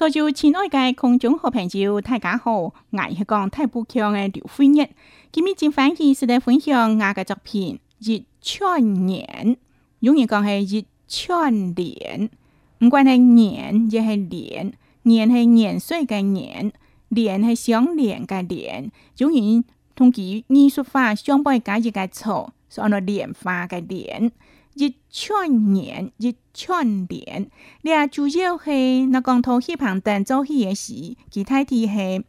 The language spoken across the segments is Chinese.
所就亲爱的空中好朋友，大家好！我是讲太不强的刘辉日，今日正反意是的分享我的作品《一串年》，容人讲是一串年，不管是年也是年，年是年岁的年，念是相连的连，所人从其艺术化相不系解一个错，是按照莲花的莲。一串年，一串联，你啊主要戏，那讲头戏旁等做戏嘅时，其他地方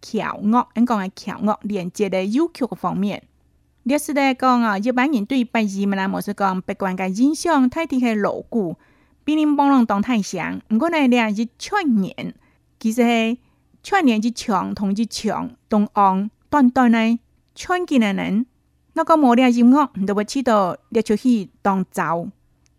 桥恶，咱讲个桥恶连接的有趣嘅方面，历史咧讲哦，一般人对白字闽南莫是讲不管嘅印象太低系牢固，比人帮人当太想，唔呢，你啊日串年，其实串联一长同一长，东昂短短呢串几耐人。那个毛了音乐，你就会知道啲出去当走，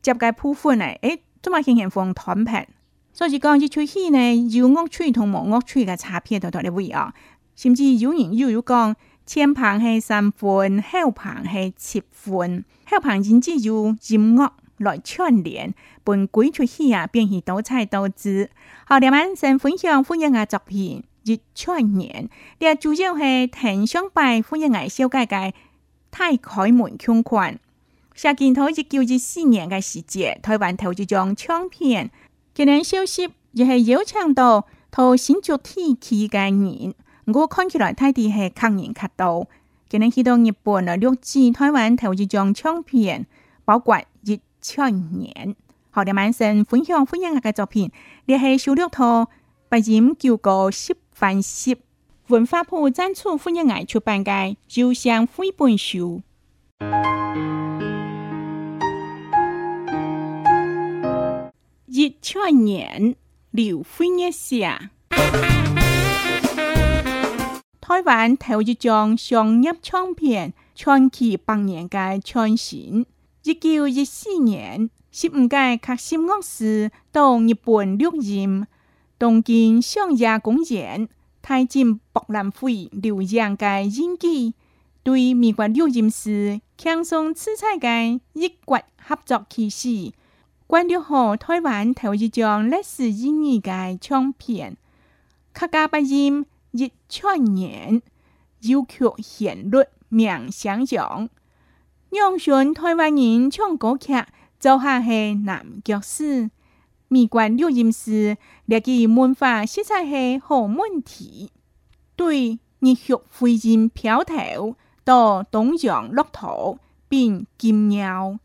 接界鋪粉嚟，誒做么輕輕放攤平。所以讲，啲出戏呢，有鵝趣同毛鵝趣嘅差别，在在里位啊。甚至有人又有讲，前棚係三分，后棚係七分，后棚甚至有音乐来串联，本鬼出戏啊，便是多彩多姿。好，我哋先分享欢迎嘅作品，一串連，第主要係藤香拜欢迎嘅小界界。太开门枪款，下镜头一九一四年嘅时节，台湾投一张唱片，今年消息也系有请到到新竹天气嘅人，我看起来睇的系抗人角度，今年去到日本啊，六制台湾投一张唱片，包括一千年，学了满身享分享样嘅作品，你系收录套白盐旧旧十番十。文化部展出夫人爱出版界，奏响徽本书。一七年，刘飞人下台湾，头一张商业唱片，传奇百年间传行。一九一四年，十五届克西奥斯到日本录音，东京商业公园。台进博览会留洋嘅印记，对美国留音师轻松此起嘅日国合作趋势，关注好台湾头一张历史意义嘅唱片，客家八音一串年，优曲旋律名相像，让全台湾人唱歌曲，就系南角士。秘观六印寺，立即满发色彩系好问题。对日血飞人飘头，到东阳落土变金鸟。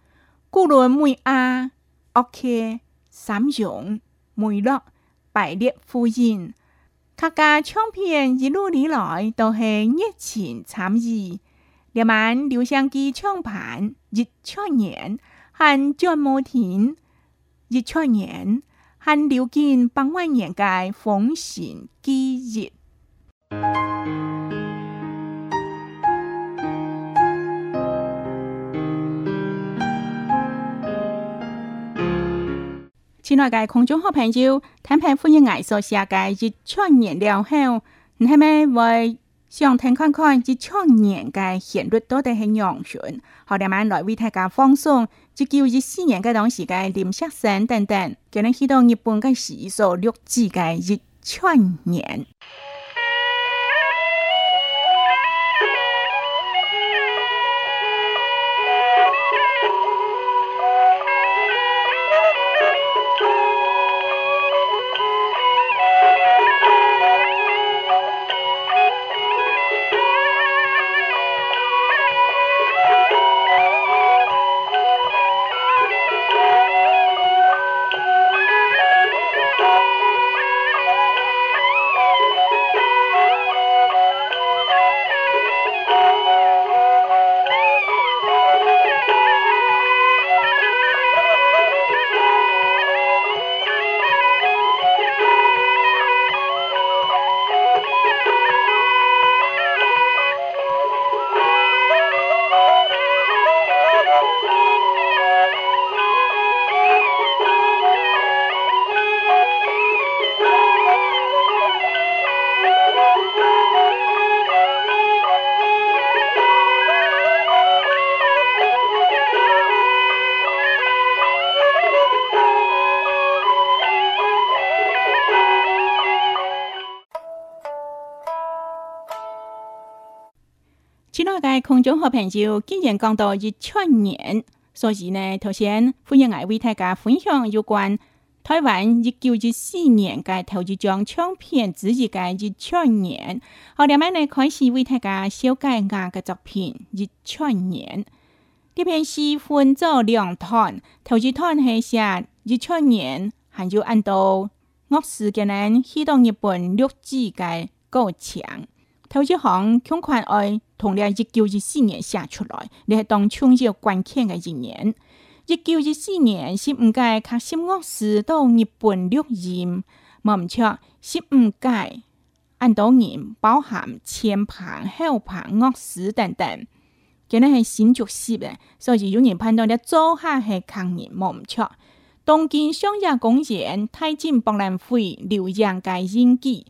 古罗梅阿，OK，三雄梅洛百列夫人，客家唱片一路以来都是热情参与。夜晚留声机唱盘一唱盐，喊蒋摩天。一千年，含流经百万年界风行今日。亲爱的空中好朋友，坦平欢迎艾说下界一千年了后，你们为？想听看看一千年嘅旋律到底系样算？好，两晚来为大家放松，就叫一四年嘅当时间林先生等等，给日去到日本嘅时数六次嘅一千年。近年的空中和朋友竟然讲到一千年，所以呢，首先欢迎来为大家分享有关台湾一九一四年嘅头一张唱片，只系嘅一千年。好，下面呢开始为大家小改我嘅作品《一千年》。这篇诗分作两段，头一段系写一千年，系有按导历史嘅呢启动日本六季嘅构想。头一行穷款爱，同了一九一四年写出来，你系当创业关键的一年。一九一四年是五届甲新恶史到日本六人，冇唔错，是五届安当年包含前叛后叛恶史等等，今哋系新著识嘅，所以有人判断你左下系抗日冇唔错。东京商业公园、太精博览会，刘洋嘅演技。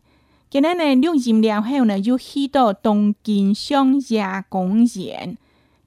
今年来，涌现了后呢，有许多东晋江下公园，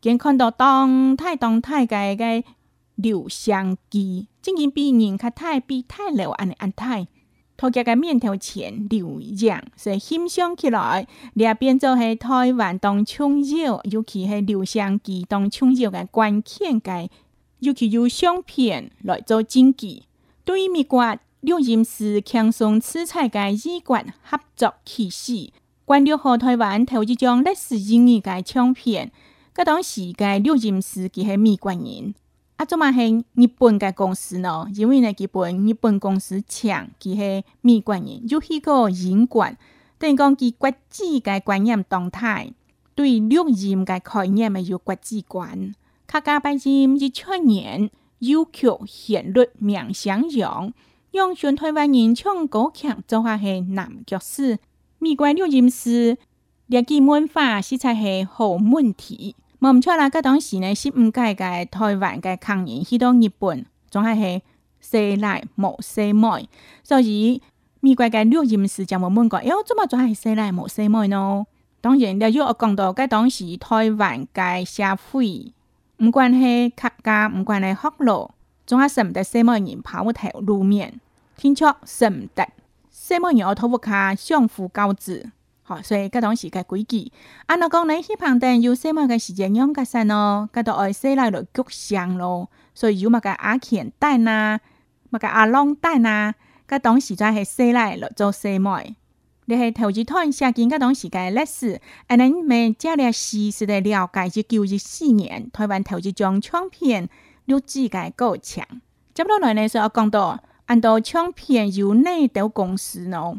跟看到东太东太界个留香记，正经被人看太被太了安尼安太，他家个面条钱留阳，所以欣赏起来，也边做系台湾当琼瑶，尤其系留香记当琼瑶个关键界，尤其有相片来做证据，对于蜜瓜。录音师轻松此菜嘅一贯合作体系，关注下台湾头一张历史意义嘅唱片。佮当时嘅录音师佮系美国人，啊，做嘛系日本嘅公司咯？因为呢，日本日本公司强佮系美国人，就系个英冠，等于讲佮国际嘅观念动态，对录音嘅概念咪有国际观。卡加八日一七年，要求言论免相让。用全台湾人唱国剧，做下系男角色；美国六君子，列举文化实在系好问题。冇唔错啦，吉当时呢是唔解解台湾嘅抗议去到日本，总系系西来莫西麦。所以美国嘅六君子就问问过，哎呦，怎么转系西来莫西麦呢？当然，你要讲到吉当时台湾嘅社会，唔管系客家，唔管系福佬。总还省不得西门人跑唔脱路面，停车省唔得。西门人学拖脚相互告知，好，所以搿种时间规矩。按照讲，你去旁边有西门个时间养家生哦，搿都爱西来落焗香咯。所以有物个阿钱等呐，物个阿龙等呐，搿种时阵系西来着做西门。你系投资团写进搿种时间历史，而你们加里些事实了解，一九一四年台湾投资张唱片。六字该够强，接落来呢，说要讲到，按到唱片由内斗公司呢，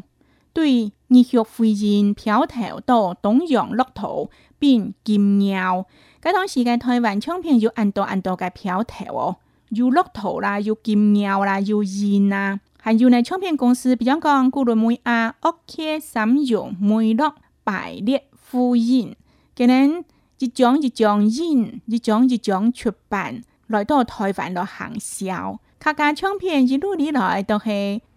对热血福音飘头到东洋骆驼变金鸟。格当时间台湾唱片有按到按到嘅飘头哦，有骆驼啦，有金鸟啦，有音啦。还有呢唱片公司比较讲古乐美亚、OK、三友、梅洛、百列、福音，佮恁一张一张印，一张一张出版。来到台湾的行销，客家唱片一路以来都是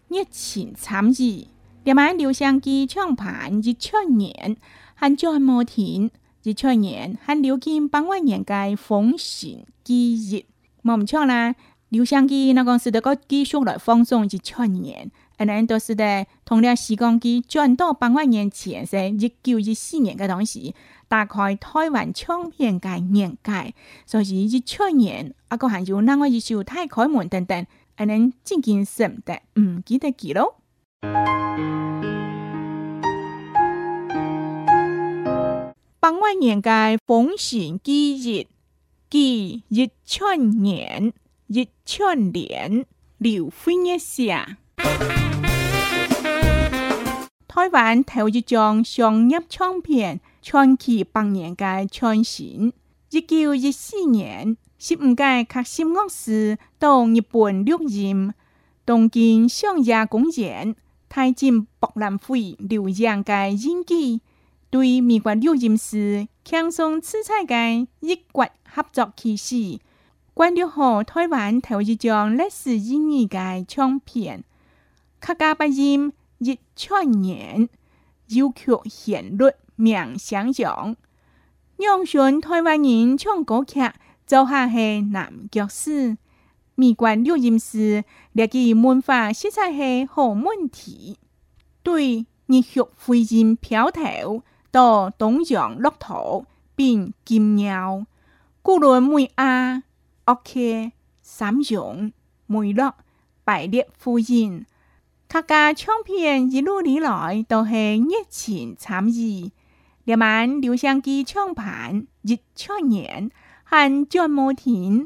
热情参与，连埋留声机唱盘一出年很赚莫停。一出年还流金百万人家风献记忆。莫唔唱啦。留香机，那讲是得个继续来放松一千年，安尼都是在同了时光机转到八万年前，是一九一四年个当时，大概台湾唱片界年代，所以一千年，啊，个还有那个一首《太开门》等等，安尼渐渐是得唔记得记咯。八万年代风险记忆，记一千年。一串联，刘飞也下。台湾头一张商业唱片传奇百年嘅传承。一九一四年，十五届核心公司到日本录音，东京商业公园，天进博览会留相嘅影集，对美国录音师轻松色彩嘅异国合作开始。關注好台灣頭一張歷史意義嘅唱片，客家八音一千年，要求旋律名相揚。讓選台灣人唱歌劇，就下係南國史。美觀錄音師列記文化實在係好問題，對熱血飛燕飄頭到東洋樂土變金鳥，古倫梅亞。ok, sám dụng, mùi đọc, bãi điệp phu yên. Các ca trong phiền dì lưu lý lõi đều hề nhất chỉnh sám gì. Điểm án điều sang kỳ trong bản, dịch cho nhện, hẳn cho mô thín,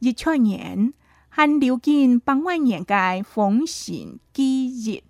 dịch cho nhện, hẳn điều kiện bằng ngoại nhện cài phóng xỉn kỳ dịch.